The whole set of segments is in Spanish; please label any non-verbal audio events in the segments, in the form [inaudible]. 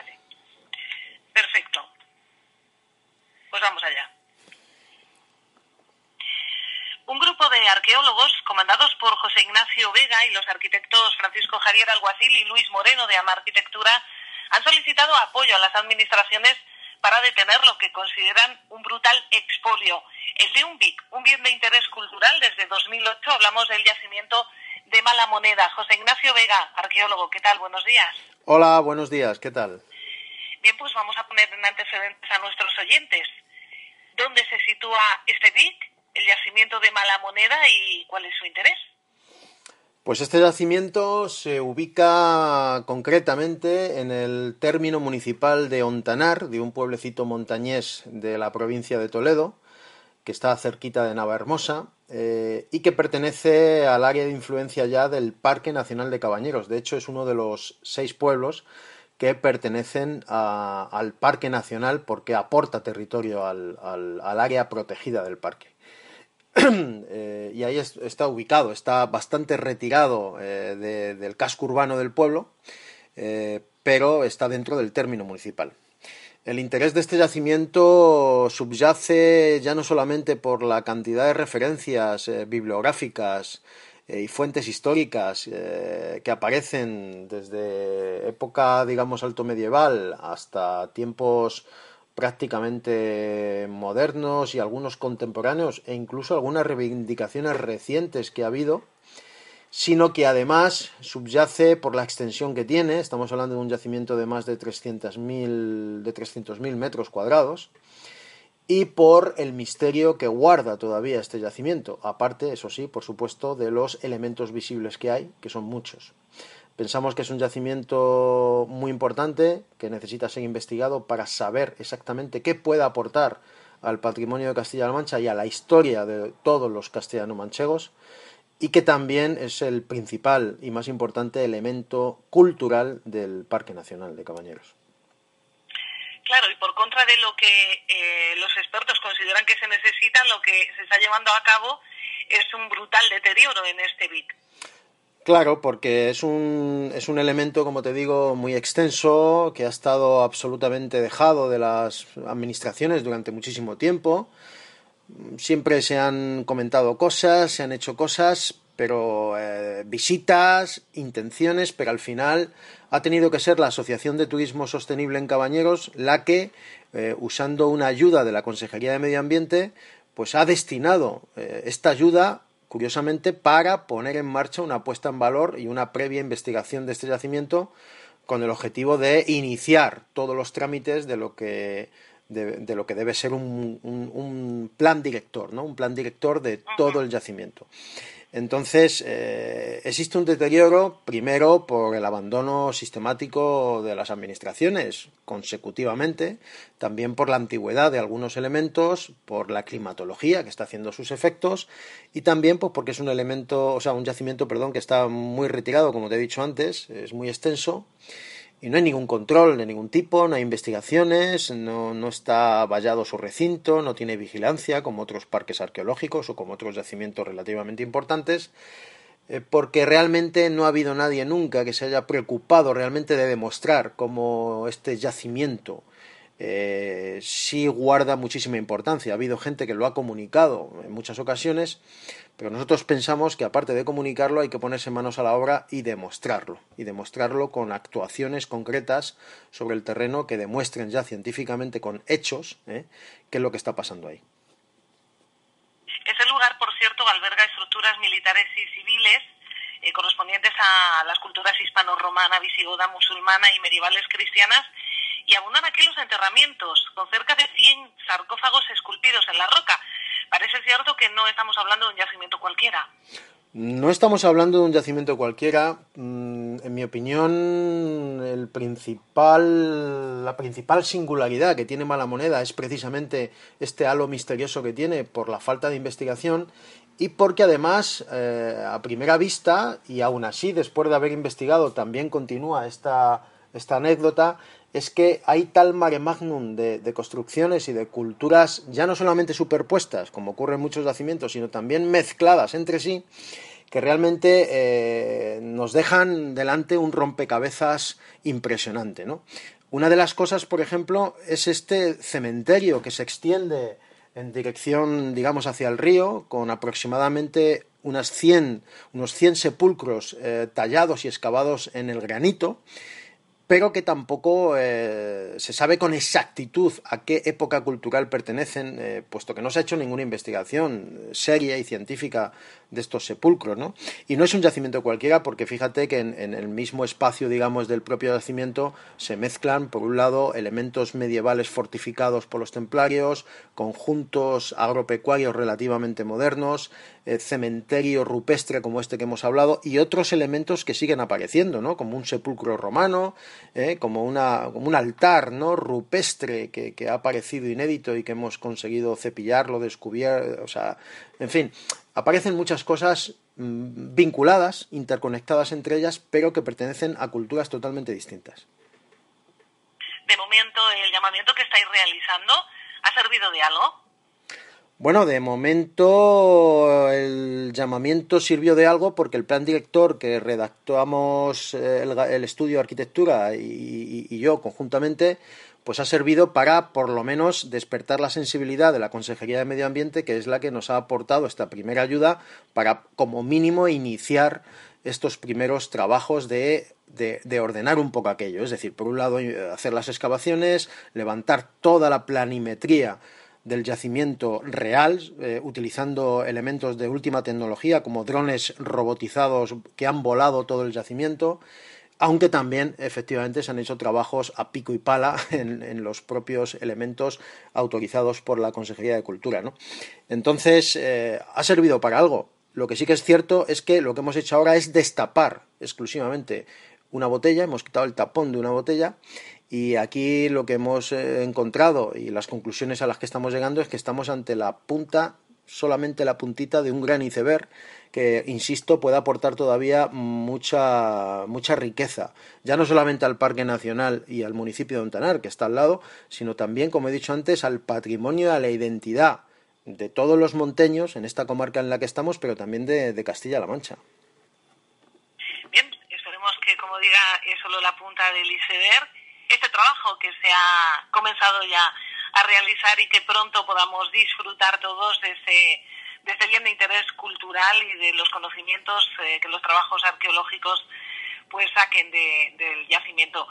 Vale. Perfecto. Pues vamos allá. Un grupo de arqueólogos, comandados por José Ignacio Vega y los arquitectos Francisco Javier Alguacil y Luis Moreno de Ama Arquitectura, han solicitado apoyo a las administraciones para detener lo que consideran un brutal expolio. El de un BIC, un bien de interés cultural, desde 2008 hablamos del yacimiento de Mala Moneda. José Ignacio Vega, arqueólogo, ¿qué tal? Buenos días. Hola, buenos días, ¿qué tal? Bien, pues vamos a poner en antecedentes a nuestros oyentes. ¿Dónde se sitúa este BIC? el yacimiento de Mala Moneda y cuál es su interés. Pues este yacimiento se ubica concretamente en el término municipal de Ontanar, de un pueblecito montañés de la provincia de Toledo, que está cerquita de Navahermosa eh, y que pertenece al área de influencia ya del Parque Nacional de Cabañeros. De hecho, es uno de los seis pueblos que pertenecen al Parque Nacional porque aporta territorio al área protegida del parque. [clears throat] Eh, y ahí está ubicado, está bastante retirado eh, del casco urbano del pueblo, eh, pero está dentro del término municipal. El interés de este yacimiento subyace ya no solamente por la cantidad de referencias bibliográficas y fuentes históricas que aparecen desde época, digamos, alto medieval hasta tiempos prácticamente modernos y algunos contemporáneos e incluso algunas reivindicaciones recientes que ha habido, sino que además subyace por la extensión que tiene, estamos hablando de un yacimiento de más de 300.000 de 300 metros cuadrados, y por el misterio que guarda todavía este yacimiento, aparte, eso sí, por supuesto, de los elementos visibles que hay, que son muchos. Pensamos que es un yacimiento muy importante que necesita ser investigado para saber exactamente qué puede aportar al patrimonio de Castilla-La Mancha y a la historia de todos los castellano-manchegos y que también es el principal y más importante elemento cultural del Parque Nacional de Cabañeros. Claro, y por contra de lo que eh, los expertos consideran que se necesita, lo que se está llevando a cabo es un brutal deterioro en este BIC. Claro, porque es un, es un elemento, como te digo, muy extenso, que ha estado absolutamente dejado de las administraciones durante muchísimo tiempo. Siempre se han comentado cosas, se han hecho cosas, pero eh, visitas, intenciones, pero al final ha tenido que ser la Asociación de Turismo Sostenible en Cabañeros la que, eh, usando una ayuda de la Consejería de Medio Ambiente, pues ha destinado eh, esta ayuda curiosamente, para poner en marcha una puesta en valor y una previa investigación de este yacimiento con el objetivo de iniciar todos los trámites de lo que de, lo que debe ser un, un, plan director, ¿no? Un plan director de todo el yacimiento. Entonces, eh, existe un deterioro, primero, por el abandono sistemático de las administraciones consecutivamente, también por la antigüedad de algunos elementos, por la climatología que está haciendo sus efectos, y también pues, porque es un elemento, o sea, un yacimiento, perdón, que está muy retirado, como te he dicho antes, es muy extenso, y no hay ningún control de ningún tipo, no hay investigaciones, no, no, está vallado su recinto, no tiene vigilancia como otros parques arqueológicos o como otros yacimientos relativamente importantes, eh, porque realmente no ha habido nadie nunca que se haya preocupado realmente de demostrar cómo este yacimiento eh, sí guarda muchísima importancia. Ha habido gente que lo ha comunicado en muchas ocasiones, pero nosotros pensamos que aparte de comunicarlo hay que ponerse manos a la obra y demostrarlo, y demostrarlo con actuaciones concretas sobre el terreno que demuestren ya científicamente con hechos ¿eh? qué es lo que está pasando ahí. Ese lugar, por cierto, alberga estructuras militares y civiles eh, correspondientes a las culturas hispano-romana, visigoda, musulmana y medievales cristianas y abundan aquí los enterramientos, con cerca de 100 sarcófagos esculpidos en la roca. Parece cierto que no estamos hablando de un yacimiento cualquiera. No estamos hablando de un yacimiento cualquiera. Mm, en mi opinión, la principal singularidad que tiene Mala Moneda es precisamente este halo misterioso que tiene por la falta de investigación y porque además, eh, a primera vista, y aún así, después de haber investigado, también continúa esta, esta anécdota, es que hay tal mare magnum de, construcciones y de culturas ya no solamente superpuestas, como ocurre en muchos yacimientos, sino también mezcladas entre sí, que realmente eh, nos dejan delante un rompecabezas impresionante, ¿no? Una de las cosas, por ejemplo, es este cementerio que se extiende en dirección, digamos, hacia el río, con aproximadamente unas 100, unos 100 sepulcros eh, tallados y excavados en el granito, pero que tampoco eh, se sabe con exactitud a qué época cultural pertenecen, eh, puesto que no se ha hecho ninguna investigación seria y científica de estos sepulcros, ¿no? Y no es un yacimiento cualquiera, porque fíjate que en, el mismo espacio, digamos, del propio yacimiento se mezclan, por un lado, elementos medievales fortificados por los templarios, conjuntos agropecuarios relativamente modernos, eh, cementerio rupestre como este que hemos hablado, y otros elementos que siguen apareciendo, ¿no? Como un sepulcro romano, ¿eh? como, una, como un altar, ¿no? Rupestre que, ha aparecido inédito y que hemos conseguido cepillarlo, descubrir, o sea, en fin, aparecen muchas cosas mm, vinculadas, interconectadas entre ellas, pero que pertenecen a culturas totalmente distintas. De momento, el llamamiento que estáis realizando ha servido de algo. Bueno, de momento el llamamiento sirvió de algo porque el plan director que redactamos eh, el, estudio de arquitectura y yo conjuntamente pues ha servido para por lo menos despertar la sensibilidad de la Consejería de Medio Ambiente, que es la que nos ha aportado esta primera ayuda para como mínimo iniciar estos primeros trabajos de, de, ordenar un poco aquello. Es decir, por un lado hacer las excavaciones, levantar toda la planimetría del yacimiento real, eh, utilizando elementos de última tecnología como drones robotizados que han volado todo el yacimiento, aunque también efectivamente se han hecho trabajos a pico y pala [laughs] en, los propios elementos autorizados por la Consejería de Cultura. ¿no? Entonces, eh, ha servido para algo. Lo que sí que es cierto es que lo que hemos hecho ahora es destapar exclusivamente una botella, hemos quitado el tapón de una botella y aquí lo que hemos eh, encontrado y las conclusiones a las que estamos llegando es que estamos ante la punta, solamente la puntita de un gran iceberg que, insisto, puede aportar todavía mucha, mucha riqueza, ya no solamente al Parque Nacional y al municipio de Ontanar, que está al lado, sino también, como he dicho antes, al patrimonio a la identidad de todos los monteños en esta comarca en la que estamos, pero también de, Castilla-La Mancha. Bien, esperemos que, como diga, es solo la punta del iceberg. Este trabajo que se ha comenzado ya a realizar y que pronto podamos disfrutar todos de ese de este bien de interés cultural y de los conocimientos eh, que los trabajos arqueológicos pues saquen del yacimiento.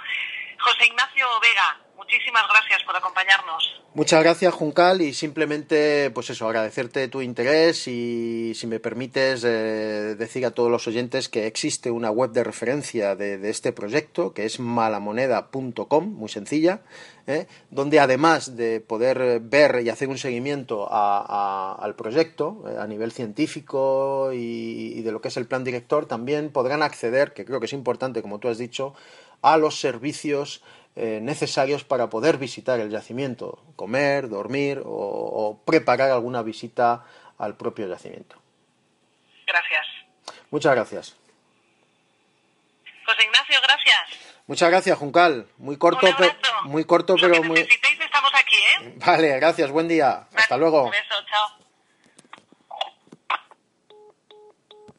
José Ignacio Vega, muchísimas gracias por acompañarnos. Muchas gracias, Juncal, y simplemente, pues eso, agradecerte tu interés y, si me permites, eh, decir a todos los oyentes que existe una web de referencia de, este proyecto, que es malamoneda.com, muy sencilla, ¿eh? donde además de poder ver y hacer un seguimiento al proyecto eh, a nivel científico y de lo que es el plan director, también podrán acceder, que creo que es importante, como tú has dicho, a los servicios eh, necesarios para poder visitar el yacimiento, comer, dormir o, preparar alguna visita al propio yacimiento. Gracias. Muchas gracias. José Ignacio, gracias. Muchas gracias, Juncal. Muy corto, pero muy corto, pero muy. estamos aquí, ¿eh? Vale, gracias. Buen día. Hasta luego. Un beso, chao.